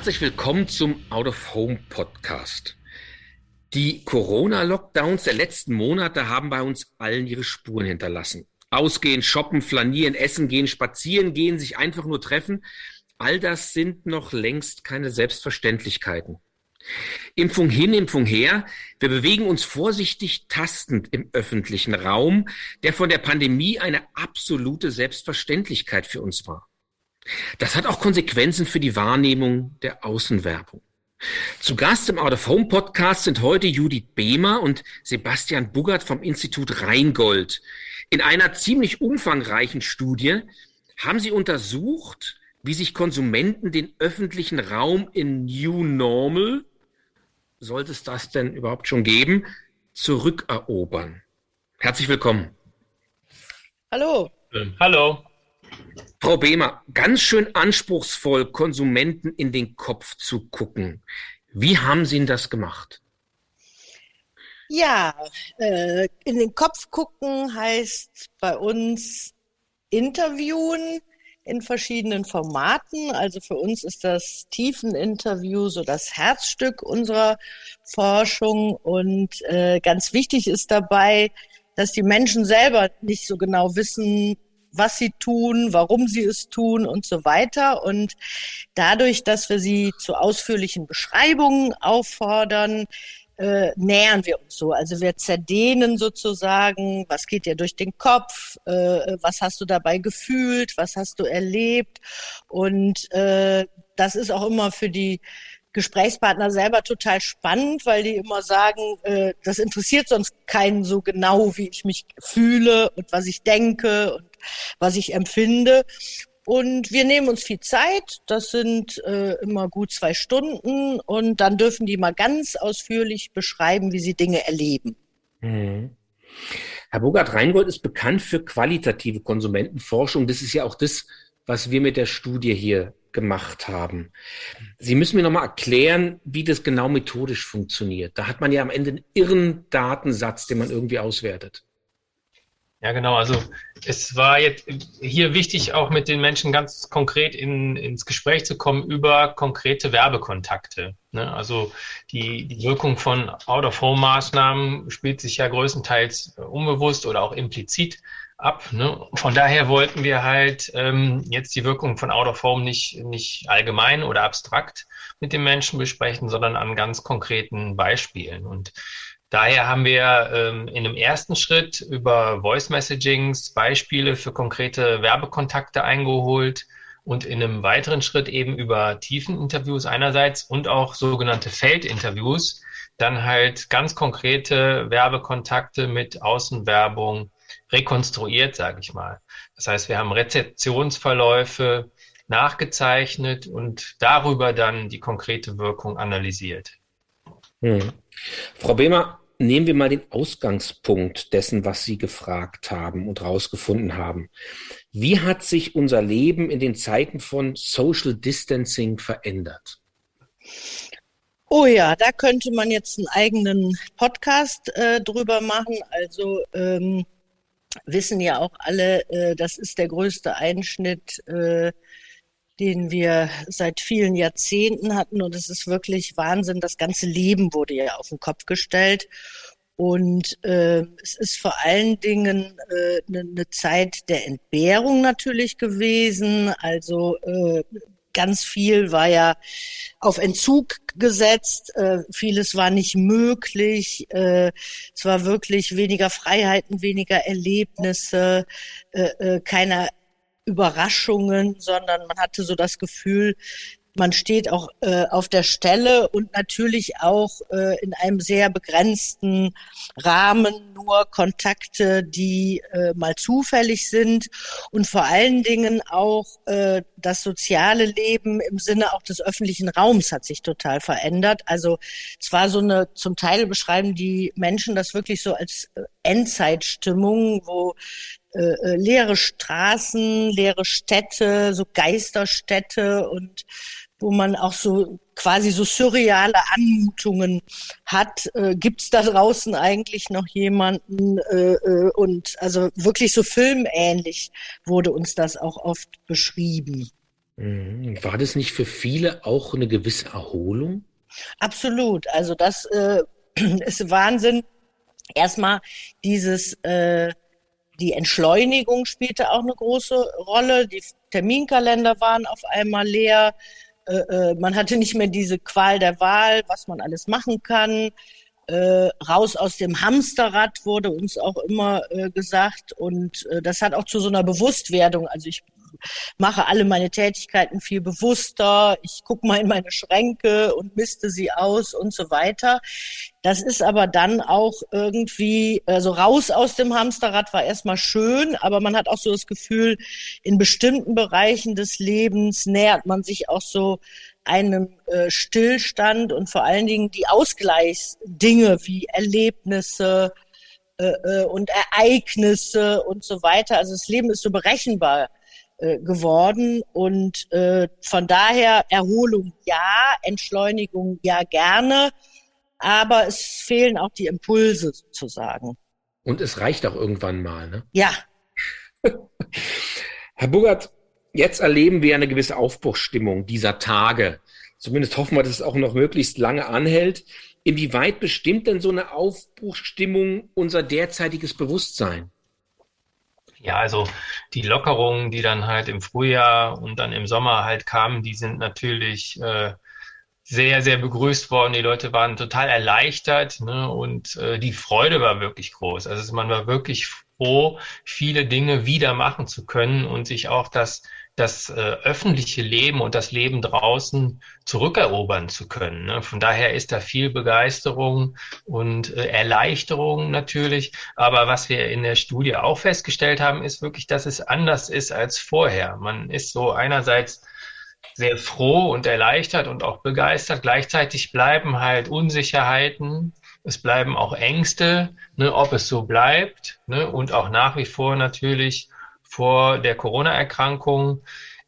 Herzlich willkommen zum Out of Home Podcast. Die Corona-Lockdowns der letzten Monate haben bei uns allen ihre Spuren hinterlassen. Ausgehen, shoppen, flanieren, essen gehen, spazieren gehen, sich einfach nur treffen. All das sind noch längst keine Selbstverständlichkeiten. Impfung hin, Impfung her. Wir bewegen uns vorsichtig tastend im öffentlichen Raum, der von der Pandemie eine absolute Selbstverständlichkeit für uns war. Das hat auch Konsequenzen für die Wahrnehmung der Außenwerbung. Zu Gast im Out of Home Podcast sind heute Judith Behmer und Sebastian Buggert vom Institut Rheingold. In einer ziemlich umfangreichen Studie haben sie untersucht, wie sich Konsumenten den öffentlichen Raum in New Normal, sollte es das denn überhaupt schon geben, zurückerobern. Herzlich willkommen. Hallo. Hallo. Frau Behmer, ganz schön anspruchsvoll, Konsumenten in den Kopf zu gucken. Wie haben Sie denn das gemacht? Ja, äh, in den Kopf gucken heißt bei uns interviewen in verschiedenen Formaten. Also für uns ist das Tiefeninterview so das Herzstück unserer Forschung. Und äh, ganz wichtig ist dabei, dass die Menschen selber nicht so genau wissen, was sie tun, warum sie es tun und so weiter. Und dadurch, dass wir sie zu ausführlichen Beschreibungen auffordern, äh, nähern wir uns so. Also wir zerdehnen sozusagen, was geht dir durch den Kopf, äh, was hast du dabei gefühlt, was hast du erlebt. Und äh, das ist auch immer für die Gesprächspartner selber total spannend, weil die immer sagen, äh, das interessiert sonst keinen so genau, wie ich mich fühle und was ich denke und was ich empfinde. Und wir nehmen uns viel Zeit, das sind äh, immer gut zwei Stunden und dann dürfen die mal ganz ausführlich beschreiben, wie sie Dinge erleben. Mhm. Herr Bogart Reingold ist bekannt für qualitative Konsumentenforschung. Das ist ja auch das, was wir mit der Studie hier gemacht haben. Sie müssen mir nochmal erklären, wie das genau methodisch funktioniert. Da hat man ja am Ende einen irren Datensatz, den man irgendwie auswertet. Ja, genau. Also es war jetzt hier wichtig, auch mit den Menschen ganz konkret in, ins Gespräch zu kommen über konkrete Werbekontakte. Ne? Also die, die Wirkung von Out-of-Home-Maßnahmen spielt sich ja größtenteils unbewusst oder auch implizit ab. Ne? Von daher wollten wir halt ähm, jetzt die Wirkung von Out-of-Home nicht, nicht allgemein oder abstrakt mit den Menschen besprechen, sondern an ganz konkreten Beispielen. Und Daher haben wir ähm, in einem ersten Schritt über Voice Messagings Beispiele für konkrete Werbekontakte eingeholt und in einem weiteren Schritt eben über Tiefeninterviews einerseits und auch sogenannte Feldinterviews dann halt ganz konkrete Werbekontakte mit Außenwerbung rekonstruiert, sage ich mal. Das heißt, wir haben Rezeptionsverläufe nachgezeichnet und darüber dann die konkrete Wirkung analysiert. Hm. Frau Behmer, nehmen wir mal den Ausgangspunkt dessen, was Sie gefragt haben und herausgefunden haben. Wie hat sich unser Leben in den Zeiten von Social Distancing verändert? Oh ja, da könnte man jetzt einen eigenen Podcast äh, drüber machen. Also ähm, wissen ja auch alle, äh, das ist der größte Einschnitt äh, den wir seit vielen Jahrzehnten hatten. Und es ist wirklich Wahnsinn. Das ganze Leben wurde ja auf den Kopf gestellt. Und äh, es ist vor allen Dingen äh, eine ne Zeit der Entbehrung natürlich gewesen. Also äh, ganz viel war ja auf Entzug gesetzt, äh, vieles war nicht möglich, äh, es war wirklich weniger Freiheiten, weniger Erlebnisse, äh, äh, keiner Überraschungen, sondern man hatte so das Gefühl, man steht auch äh, auf der Stelle und natürlich auch äh, in einem sehr begrenzten Rahmen nur Kontakte, die äh, mal zufällig sind und vor allen Dingen auch äh, das soziale Leben im Sinne auch des öffentlichen Raums hat sich total verändert. Also es war so eine, zum Teil beschreiben die Menschen das wirklich so als äh, Endzeitstimmung, wo äh, äh, leere Straßen, leere Städte, so Geisterstädte und wo man auch so quasi so surreale Anmutungen hat. Äh, Gibt es da draußen eigentlich noch jemanden? Äh, äh, und also wirklich so filmähnlich wurde uns das auch oft beschrieben. Mhm. War das nicht für viele auch eine gewisse Erholung? Absolut. Also das äh, ist Wahnsinn. Erstmal dieses, äh, die Entschleunigung spielte auch eine große Rolle. Die Terminkalender waren auf einmal leer. Äh, äh, man hatte nicht mehr diese Qual der Wahl, was man alles machen kann. Äh, raus aus dem Hamsterrad wurde uns auch immer äh, gesagt. Und äh, das hat auch zu so einer Bewusstwerdung. Also ich mache alle meine Tätigkeiten viel bewusster, ich gucke mal in meine Schränke und misste sie aus und so weiter. Das ist aber dann auch irgendwie, also raus aus dem Hamsterrad war erstmal schön, aber man hat auch so das Gefühl, in bestimmten Bereichen des Lebens nähert man sich auch so einem äh, Stillstand und vor allen Dingen die Ausgleichsdinge wie Erlebnisse, äh, äh, und Ereignisse und so weiter. Also das Leben ist so berechenbar äh, geworden. Und äh, von daher Erholung ja, Entschleunigung ja gerne, aber es fehlen auch die Impulse sozusagen. Und es reicht auch irgendwann mal, ne? Ja. Herr Bugert, jetzt erleben wir eine gewisse Aufbruchsstimmung dieser Tage. Zumindest hoffen wir, dass es auch noch möglichst lange anhält. Inwieweit bestimmt denn so eine Aufbruchsstimmung unser derzeitiges Bewusstsein? Ja, also die Lockerungen, die dann halt im Frühjahr und dann im Sommer halt kamen, die sind natürlich äh, sehr, sehr begrüßt worden. Die Leute waren total erleichtert ne? und äh, die Freude war wirklich groß. Also man war wirklich froh, viele Dinge wieder machen zu können und sich auch das das äh, öffentliche Leben und das Leben draußen zurückerobern zu können. Ne? Von daher ist da viel Begeisterung und äh, Erleichterung natürlich. Aber was wir in der Studie auch festgestellt haben, ist wirklich, dass es anders ist als vorher. Man ist so einerseits sehr froh und erleichtert und auch begeistert. Gleichzeitig bleiben halt Unsicherheiten, es bleiben auch Ängste, ne, ob es so bleibt ne, und auch nach wie vor natürlich vor der Corona-Erkrankung.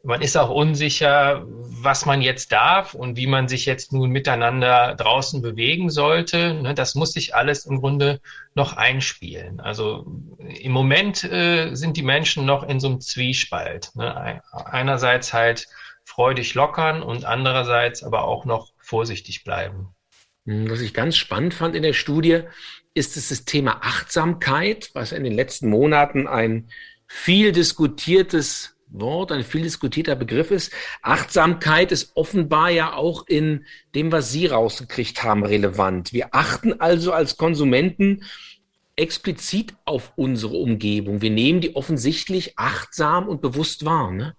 Man ist auch unsicher, was man jetzt darf und wie man sich jetzt nun miteinander draußen bewegen sollte. Ne, das muss sich alles im Grunde noch einspielen. Also im Moment äh, sind die Menschen noch in so einem Zwiespalt. Ne. Einerseits halt freudig lockern und andererseits aber auch noch vorsichtig bleiben. Hm, was ich ganz spannend fand in der Studie, ist es das Thema Achtsamkeit, was in den letzten Monaten ein viel diskutiertes Wort, ein viel diskutierter Begriff ist. Achtsamkeit ist offenbar ja auch in dem, was Sie rausgekriegt haben, relevant. Wir achten also als Konsumenten explizit auf unsere Umgebung. Wir nehmen die offensichtlich achtsam und bewusst wahr. Ne?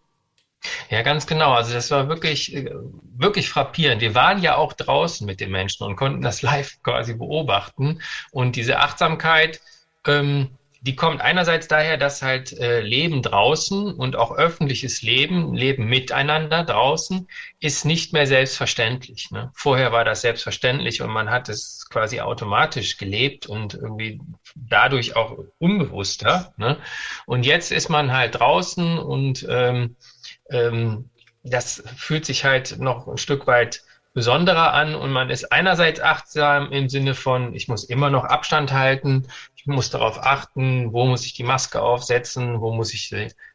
Ja, ganz genau. Also das war wirklich, wirklich frappierend. Wir waren ja auch draußen mit den Menschen und konnten das live quasi beobachten. Und diese Achtsamkeit, ähm, die kommt einerseits daher, dass halt äh, Leben draußen und auch öffentliches Leben, Leben miteinander draußen, ist nicht mehr selbstverständlich. Ne? Vorher war das selbstverständlich und man hat es quasi automatisch gelebt und irgendwie dadurch auch unbewusster. Ne? Und jetzt ist man halt draußen und ähm, ähm, das fühlt sich halt noch ein Stück weit besonderer an und man ist einerseits achtsam im Sinne von, ich muss immer noch Abstand halten, ich muss darauf achten, wo muss ich die Maske aufsetzen, wo muss ich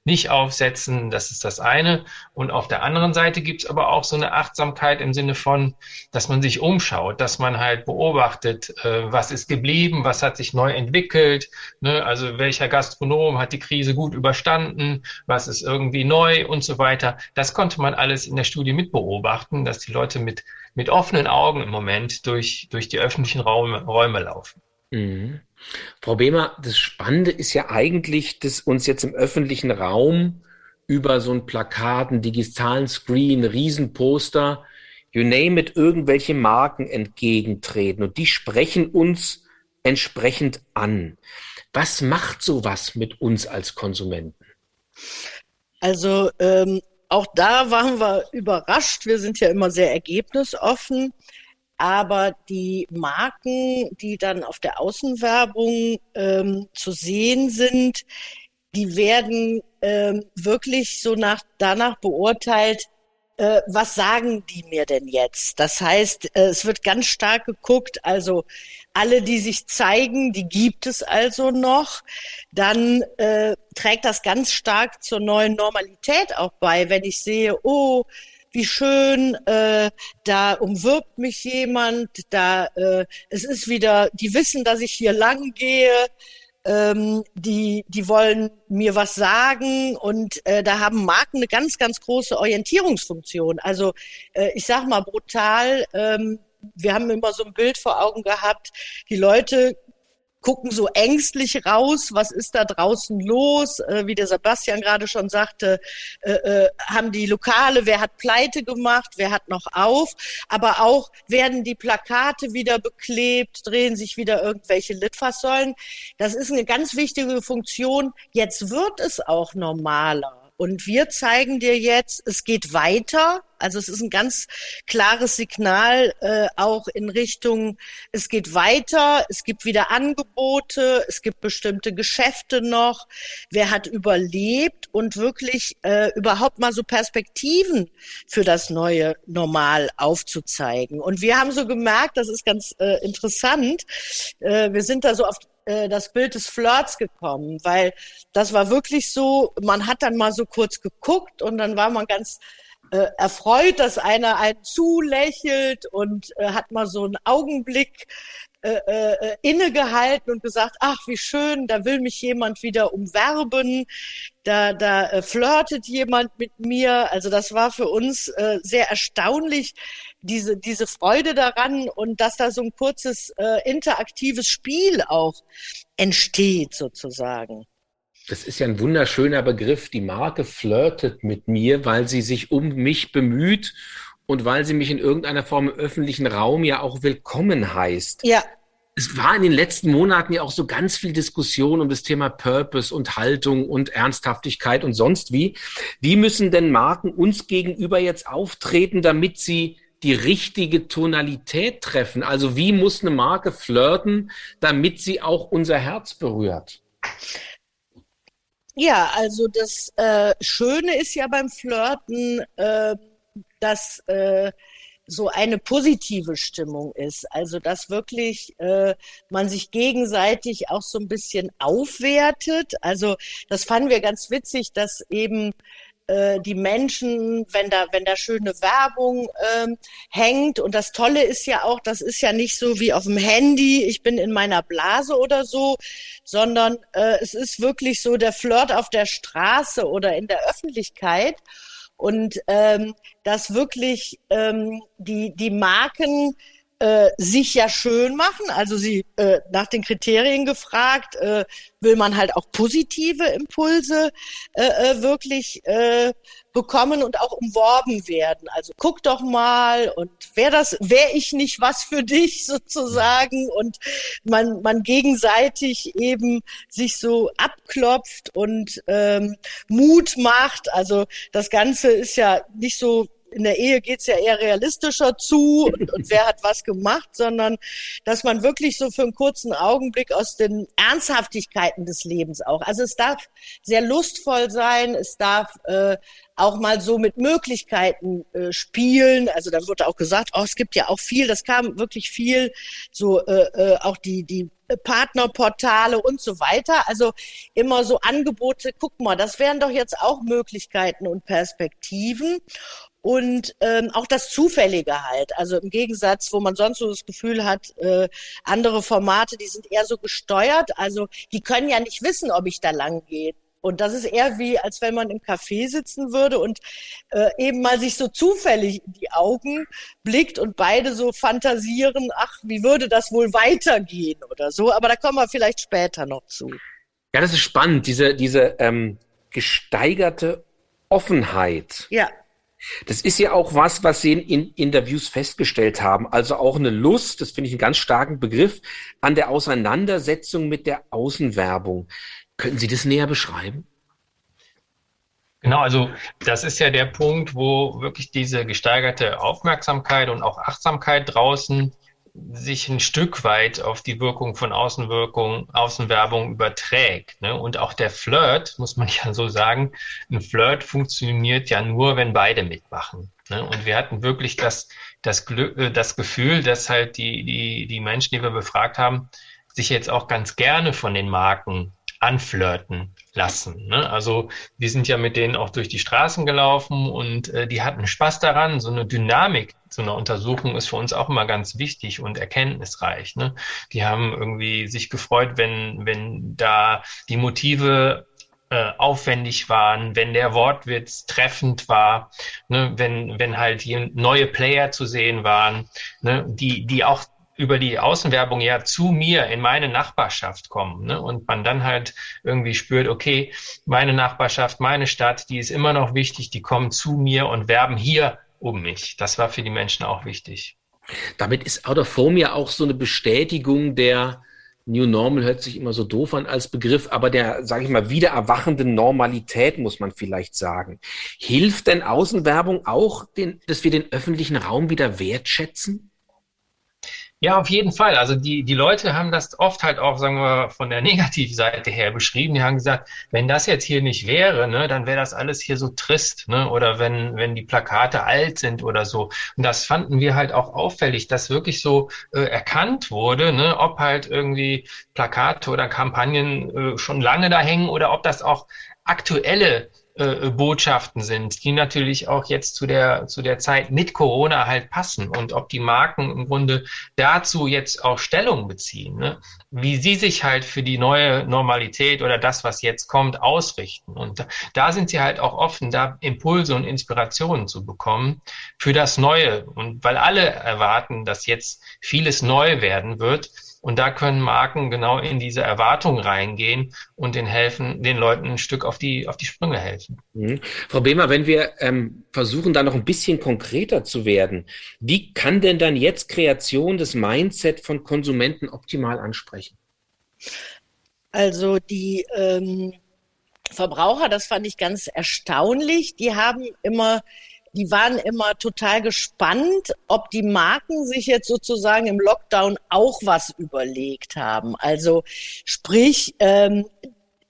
nicht aufsetzen. Das ist das eine. Und auf der anderen Seite gibt es aber auch so eine Achtsamkeit im Sinne von, dass man sich umschaut, dass man halt beobachtet, äh, was ist geblieben, was hat sich neu entwickelt. Ne? Also welcher Gastronom hat die Krise gut überstanden, was ist irgendwie neu und so weiter. Das konnte man alles in der Studie mitbeobachten, dass die Leute mit, mit offenen Augen im Moment durch, durch die öffentlichen Räume, Räume laufen. Mhm. Frau Behmer, das Spannende ist ja eigentlich, dass uns jetzt im öffentlichen Raum über so ein Plakat, einen digitalen Screen, Riesenposter, you name it, irgendwelche Marken entgegentreten und die sprechen uns entsprechend an. Was macht sowas mit uns als Konsumenten? Also ähm, auch da waren wir überrascht. Wir sind ja immer sehr ergebnisoffen aber die Marken, die dann auf der Außenwerbung ähm, zu sehen sind, die werden ähm, wirklich so nach, danach beurteilt, äh, was sagen die mir denn jetzt? Das heißt, äh, es wird ganz stark geguckt, also alle, die sich zeigen, die gibt es also noch. Dann äh, trägt das ganz stark zur neuen Normalität auch bei, wenn ich sehe, oh, wie schön, äh, da umwirbt mich jemand, da äh, es ist wieder, die wissen, dass ich hier lang gehe, ähm, die, die wollen mir was sagen und äh, da haben Marken eine ganz, ganz große Orientierungsfunktion. Also äh, ich sag mal brutal, ähm, wir haben immer so ein Bild vor Augen gehabt, die Leute gucken so ängstlich raus, was ist da draußen los? Äh, wie der Sebastian gerade schon sagte, äh, äh, haben die Lokale, wer hat Pleite gemacht, wer hat noch auf? Aber auch werden die Plakate wieder beklebt, drehen sich wieder irgendwelche Litfaßsäulen. Das ist eine ganz wichtige Funktion. Jetzt wird es auch normaler. Und wir zeigen dir jetzt, es geht weiter. Also es ist ein ganz klares Signal äh, auch in Richtung, es geht weiter, es gibt wieder Angebote, es gibt bestimmte Geschäfte noch. Wer hat überlebt und wirklich äh, überhaupt mal so Perspektiven für das neue Normal aufzuzeigen. Und wir haben so gemerkt, das ist ganz äh, interessant, äh, wir sind da so auf äh, das Bild des Flirts gekommen, weil das war wirklich so, man hat dann mal so kurz geguckt und dann war man ganz äh, erfreut, dass einer einen zulächelt und äh, hat mal so einen Augenblick äh, äh, innegehalten und gesagt, ach, wie schön, da will mich jemand wieder umwerben, da, da äh, flirtet jemand mit mir. Also das war für uns äh, sehr erstaunlich, diese, diese Freude daran und dass da so ein kurzes äh, interaktives Spiel auch entsteht sozusagen. Das ist ja ein wunderschöner Begriff. Die Marke flirtet mit mir, weil sie sich um mich bemüht und weil sie mich in irgendeiner Form im öffentlichen Raum ja auch willkommen heißt. Ja. Es war in den letzten Monaten ja auch so ganz viel Diskussion um das Thema Purpose und Haltung und Ernsthaftigkeit und sonst wie. Wie müssen denn Marken uns gegenüber jetzt auftreten, damit sie die richtige Tonalität treffen? Also wie muss eine Marke flirten, damit sie auch unser Herz berührt? Ja, also das äh, Schöne ist ja beim Flirten, äh, dass äh, so eine positive Stimmung ist. Also dass wirklich äh, man sich gegenseitig auch so ein bisschen aufwertet. Also das fanden wir ganz witzig, dass eben äh, die Menschen, wenn da, wenn da schöne Werbung ähm, hängt. Und das Tolle ist ja auch, das ist ja nicht so wie auf dem Handy, ich bin in meiner Blase oder so, sondern äh, es ist wirklich so der Flirt auf der Straße oder in der Öffentlichkeit und ähm, dass wirklich ähm, die, die Marken äh, sich ja schön machen. Also sie äh, nach den Kriterien gefragt, äh, will man halt auch positive Impulse äh, äh, wirklich äh, bekommen und auch umworben werden. Also guck doch mal und wäre das, wäre ich nicht was für dich sozusagen und man, man gegenseitig eben sich so abklopft und ähm, Mut macht. Also das Ganze ist ja nicht so in der Ehe geht's ja eher realistischer zu und, und, wer hat was gemacht, sondern dass man wirklich so für einen kurzen Augenblick aus den Ernsthaftigkeiten des Lebens auch. Also es darf sehr lustvoll sein, es darf äh, auch mal so mit Möglichkeiten äh, spielen. Also da wurde auch gesagt, oh, es gibt ja auch viel, das kam wirklich viel, so äh, äh, auch die, die Partnerportale und so weiter. Also immer so Angebote, guck mal, das wären doch jetzt auch Möglichkeiten und Perspektiven und ähm, auch das Zufällige halt. Also im Gegensatz, wo man sonst so das Gefühl hat, äh, andere Formate, die sind eher so gesteuert. Also die können ja nicht wissen, ob ich da lang gehe. Und das ist eher wie, als wenn man im Café sitzen würde und äh, eben mal sich so zufällig in die Augen blickt und beide so fantasieren, ach, wie würde das wohl weitergehen oder so. Aber da kommen wir vielleicht später noch zu. Ja, das ist spannend, diese, diese ähm, gesteigerte Offenheit. Ja. Das ist ja auch was, was Sie in Interviews festgestellt haben. Also auch eine Lust, das finde ich einen ganz starken Begriff, an der Auseinandersetzung mit der Außenwerbung. Könnten Sie das näher beschreiben? Genau, also das ist ja der Punkt, wo wirklich diese gesteigerte Aufmerksamkeit und auch Achtsamkeit draußen sich ein Stück weit auf die Wirkung von Außenwirkung, Außenwerbung überträgt. Ne? Und auch der Flirt, muss man ja so sagen, ein Flirt funktioniert ja nur, wenn beide mitmachen. Ne? Und wir hatten wirklich das, das, Glück, äh, das Gefühl, dass halt die, die, die Menschen, die wir befragt haben, sich jetzt auch ganz gerne von den Marken anflirten lassen. Ne? Also wir sind ja mit denen auch durch die Straßen gelaufen und äh, die hatten Spaß daran. So eine Dynamik so eine Untersuchung ist für uns auch immer ganz wichtig und erkenntnisreich. Ne? Die haben irgendwie sich gefreut, wenn, wenn da die Motive äh, aufwendig waren, wenn der Wortwitz treffend war, ne, wenn, wenn halt hier neue Player zu sehen waren, ne, die, die auch über die Außenwerbung ja zu mir in meine Nachbarschaft kommen. Ne? Und man dann halt irgendwie spürt, okay, meine Nachbarschaft, meine Stadt, die ist immer noch wichtig, die kommen zu mir und werben hier um mich. Das war für die Menschen auch wichtig. Damit ist Out of Home ja auch so eine Bestätigung der New Normal hört sich immer so doof an als Begriff, aber der, sage ich mal, wieder erwachenden Normalität, muss man vielleicht sagen. Hilft denn Außenwerbung auch, den, dass wir den öffentlichen Raum wieder wertschätzen? Ja, auf jeden Fall. Also die, die Leute haben das oft halt auch, sagen wir, von der Negativseite her beschrieben. Die haben gesagt, wenn das jetzt hier nicht wäre, ne, dann wäre das alles hier so trist, ne? Oder wenn, wenn die Plakate alt sind oder so. Und das fanden wir halt auch auffällig, dass wirklich so äh, erkannt wurde, ne, ob halt irgendwie Plakate oder Kampagnen äh, schon lange da hängen oder ob das auch aktuelle äh, Botschaften sind, die natürlich auch jetzt zu der, zu der Zeit mit Corona halt passen und ob die Marken im Grunde dazu jetzt auch Stellung beziehen, ne? wie sie sich halt für die neue Normalität oder das, was jetzt kommt, ausrichten. Und da, da sind sie halt auch offen, da Impulse und Inspirationen zu bekommen für das Neue. Und weil alle erwarten, dass jetzt vieles neu werden wird, und da können Marken genau in diese Erwartung reingehen und den helfen, den Leuten ein Stück auf die, auf die Sprünge helfen. Mhm. Frau Behmer, wenn wir ähm, versuchen, da noch ein bisschen konkreter zu werden, wie kann denn dann jetzt Kreation des Mindset von Konsumenten optimal ansprechen? Also die ähm, Verbraucher, das fand ich ganz erstaunlich, die haben immer die waren immer total gespannt, ob die Marken sich jetzt sozusagen im Lockdown auch was überlegt haben. Also sprich, ähm,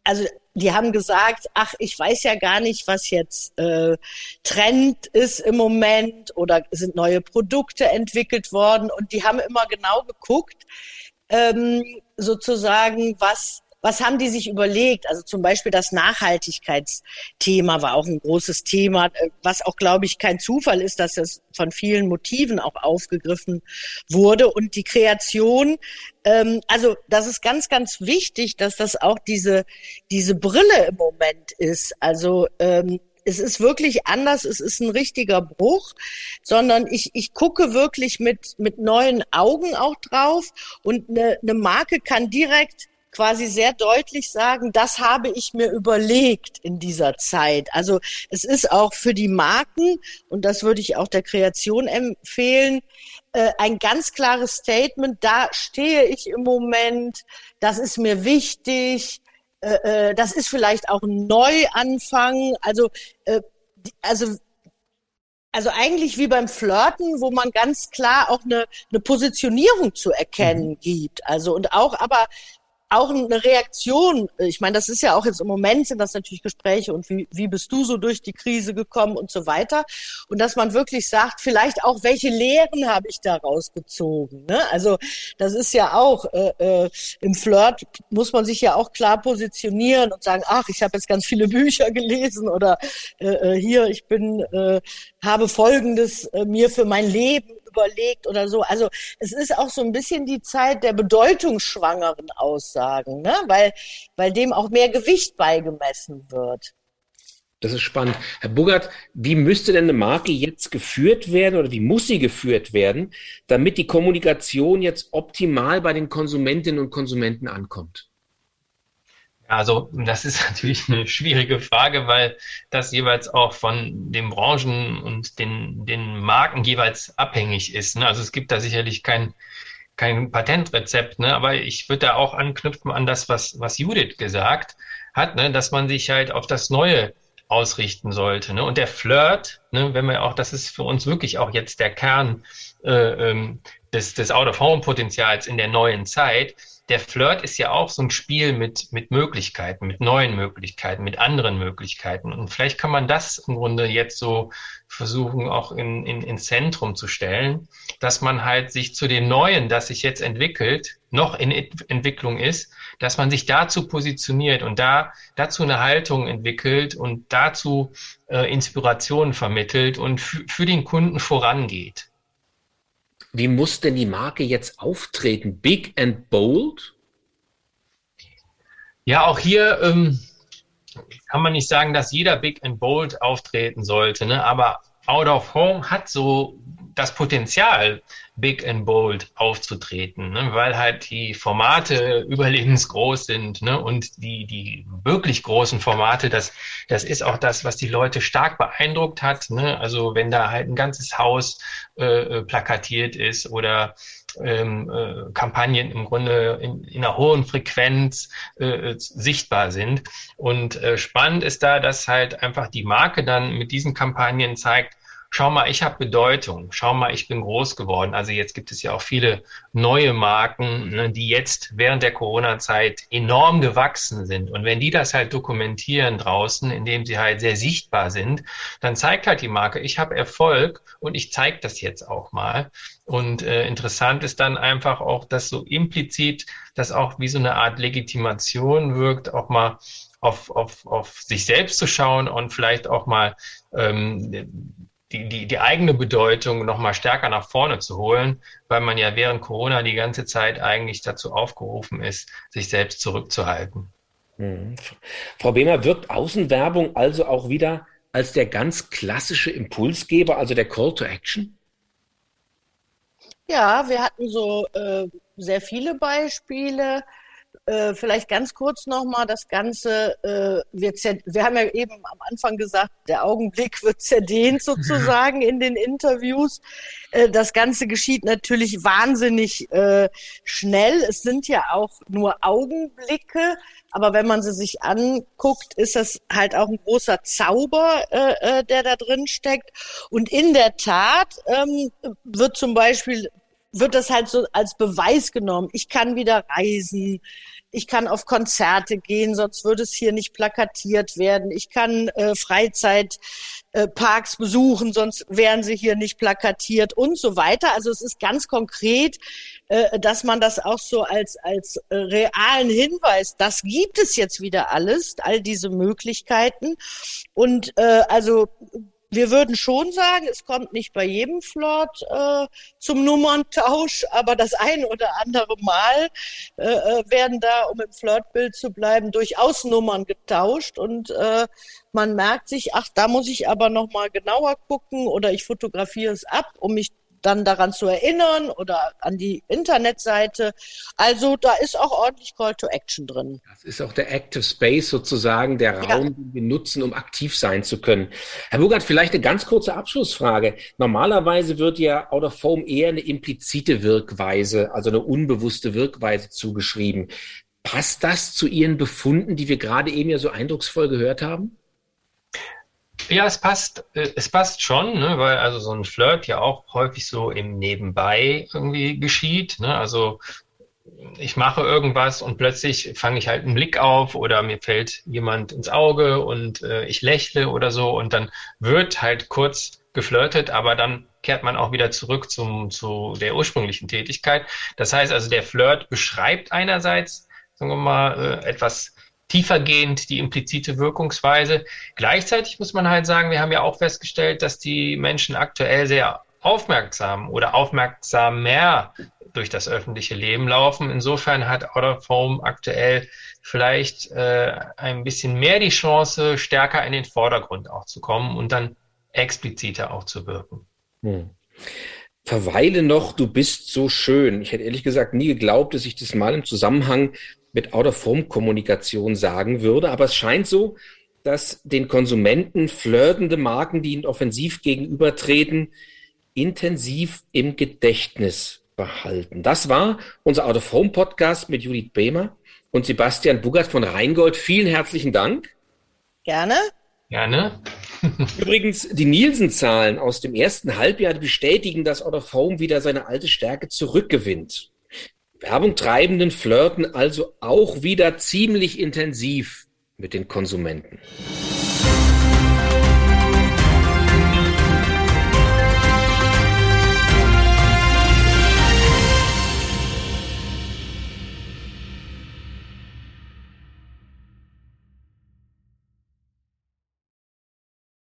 also die haben gesagt, ach, ich weiß ja gar nicht, was jetzt äh, Trend ist im Moment oder sind neue Produkte entwickelt worden. Und die haben immer genau geguckt, ähm, sozusagen, was was haben die sich überlegt? Also zum Beispiel das Nachhaltigkeitsthema war auch ein großes Thema, äh, was auch, glaube ich, kein Zufall ist, dass es von vielen Motiven auch aufgegriffen wurde. Und die Kreation, ähm, also das ist ganz, ganz wichtig, dass das auch diese, diese Brille im Moment ist. Also ähm, es ist wirklich anders, es ist ein richtiger Bruch, sondern ich, ich gucke wirklich mit, mit neuen Augen auch drauf und eine, eine Marke kann direkt quasi sehr deutlich sagen, das habe ich mir überlegt in dieser Zeit. Also es ist auch für die Marken, und das würde ich auch der Kreation empfehlen, äh, ein ganz klares Statement, da stehe ich im Moment, das ist mir wichtig, äh, äh, das ist vielleicht auch ein Neuanfang. Also, also also eigentlich wie beim Flirten, wo man ganz klar auch eine, eine Positionierung zu erkennen mhm. gibt. Also und auch aber auch eine Reaktion. Ich meine, das ist ja auch jetzt im Moment sind das natürlich Gespräche und wie, wie bist du so durch die Krise gekommen und so weiter. Und dass man wirklich sagt, vielleicht auch, welche Lehren habe ich daraus gezogen. Ne? Also das ist ja auch, äh, äh, im Flirt muss man sich ja auch klar positionieren und sagen, ach, ich habe jetzt ganz viele Bücher gelesen oder äh, äh hier, ich bin, äh, habe Folgendes äh, mir für mein Leben überlegt oder so. Also es ist auch so ein bisschen die Zeit der bedeutungsschwangeren Aussagen, ne? weil, weil dem auch mehr Gewicht beigemessen wird. Das ist spannend. Herr Bugert, wie müsste denn eine Marke jetzt geführt werden oder wie muss sie geführt werden, damit die Kommunikation jetzt optimal bei den Konsumentinnen und Konsumenten ankommt? Also das ist natürlich eine schwierige Frage, weil das jeweils auch von den Branchen und den, den Marken jeweils abhängig ist. Ne? Also es gibt da sicherlich kein, kein Patentrezept, ne? aber ich würde da auch anknüpfen an das, was, was Judith gesagt hat, ne? dass man sich halt auf das Neue ausrichten sollte. Ne? Und der Flirt, ne, wenn wir auch, das ist für uns wirklich auch jetzt der Kern äh, ähm, des, des Out-of-Home-Potenzials in der neuen Zeit. Der Flirt ist ja auch so ein Spiel mit, mit Möglichkeiten, mit neuen Möglichkeiten, mit anderen Möglichkeiten. Und vielleicht kann man das im Grunde jetzt so versuchen, auch in, in, ins Zentrum zu stellen, dass man halt sich zu dem Neuen, das sich jetzt entwickelt, noch in Entwicklung ist, dass man sich dazu positioniert und da dazu eine Haltung entwickelt und dazu äh, Inspirationen vermittelt und für den Kunden vorangeht. Wie muss denn die Marke jetzt auftreten? Big and bold? Ja, auch hier ähm, kann man nicht sagen, dass jeder Big and Bold auftreten sollte, ne? aber Out of Home hat so das Potenzial, big and bold aufzutreten, ne? weil halt die Formate überlebensgroß sind ne? und die, die wirklich großen Formate, das, das ist auch das, was die Leute stark beeindruckt hat. Ne? Also wenn da halt ein ganzes Haus äh, äh plakatiert ist oder ähm, äh, Kampagnen im Grunde in, in einer hohen Frequenz äh, sichtbar sind. Und äh, spannend ist da, dass halt einfach die Marke dann mit diesen Kampagnen zeigt, schau mal, ich habe Bedeutung, schau mal, ich bin groß geworden. Also jetzt gibt es ja auch viele neue Marken, ne, die jetzt während der Corona-Zeit enorm gewachsen sind. Und wenn die das halt dokumentieren draußen, indem sie halt sehr sichtbar sind, dann zeigt halt die Marke, ich habe Erfolg und ich zeige das jetzt auch mal. Und äh, interessant ist dann einfach auch, dass so implizit das auch wie so eine Art Legitimation wirkt, auch mal auf, auf, auf sich selbst zu schauen und vielleicht auch mal ähm, die, die, die eigene Bedeutung nochmal stärker nach vorne zu holen, weil man ja während Corona die ganze Zeit eigentlich dazu aufgerufen ist, sich selbst zurückzuhalten. Mhm. Frau Behmer, wirkt Außenwerbung also auch wieder als der ganz klassische Impulsgeber, also der Call to Action? Ja, wir hatten so äh, sehr viele Beispiele. Äh, vielleicht ganz kurz nochmal, das Ganze äh, wird wir haben ja eben am Anfang gesagt, der Augenblick wird zerdehnt sozusagen in den Interviews. Äh, das Ganze geschieht natürlich wahnsinnig äh, schnell. Es sind ja auch nur Augenblicke, aber wenn man sie sich anguckt, ist das halt auch ein großer Zauber, äh, äh der da drin steckt. Und in der Tat ähm, wird zum Beispiel wird das halt so als Beweis genommen. Ich kann wieder reisen ich kann auf Konzerte gehen, sonst würde es hier nicht plakatiert werden. Ich kann äh, Freizeitparks äh, besuchen, sonst wären sie hier nicht plakatiert und so weiter. Also es ist ganz konkret, äh, dass man das auch so als, als äh, realen Hinweis, das gibt es jetzt wieder alles, all diese Möglichkeiten. Und äh, also wir würden schon sagen, es kommt nicht bei jedem Flirt äh, zum Nummerntausch, aber das ein oder andere Mal äh, äh, werden da, um im Flirtbild zu bleiben, durchaus Nummern getauscht. Und äh, man merkt sich, ach, da muss ich aber noch mal genauer gucken oder ich fotografiere es ab, um mich dann daran zu erinnern oder an die Internetseite. Also da ist auch ordentlich Call to Action drin. Das ist auch der Active Space sozusagen, der ja. Raum, den wir nutzen, um aktiv sein zu können. Herr Burgert, vielleicht eine ganz kurze Abschlussfrage. Normalerweise wird ja Out of Foam eher eine implizite Wirkweise, also eine unbewusste Wirkweise zugeschrieben. Passt das zu Ihren Befunden, die wir gerade eben ja so eindrucksvoll gehört haben? Ja, es passt, äh, es passt schon, ne, weil also so ein Flirt ja auch häufig so im Nebenbei irgendwie geschieht. Ne? Also ich mache irgendwas und plötzlich fange ich halt einen Blick auf oder mir fällt jemand ins Auge und äh, ich lächle oder so und dann wird halt kurz geflirtet, aber dann kehrt man auch wieder zurück zum, zu der ursprünglichen Tätigkeit. Das heißt also, der Flirt beschreibt einerseits, sagen wir mal, äh, etwas tiefergehend die implizite Wirkungsweise. Gleichzeitig muss man halt sagen, wir haben ja auch festgestellt, dass die Menschen aktuell sehr aufmerksam oder aufmerksam mehr durch das öffentliche Leben laufen. Insofern hat Out of Home aktuell vielleicht äh, ein bisschen mehr die Chance, stärker in den Vordergrund auch zu kommen und dann expliziter auch zu wirken. Hm. Verweile noch, du bist so schön. Ich hätte ehrlich gesagt nie geglaubt, dass ich das mal im Zusammenhang mit Out-of-Home-Kommunikation sagen würde. Aber es scheint so, dass den Konsumenten flirtende Marken, die ihnen offensiv gegenübertreten, intensiv im Gedächtnis behalten. Das war unser Out-of-Home-Podcast mit Judith Behmer und Sebastian Bugert von Rheingold. Vielen herzlichen Dank. Gerne. Ja, ne? Übrigens, die Nielsen-Zahlen aus dem ersten Halbjahr bestätigen, dass Out of Home wieder seine alte Stärke zurückgewinnt. Werbung treibenden flirten also auch wieder ziemlich intensiv mit den Konsumenten.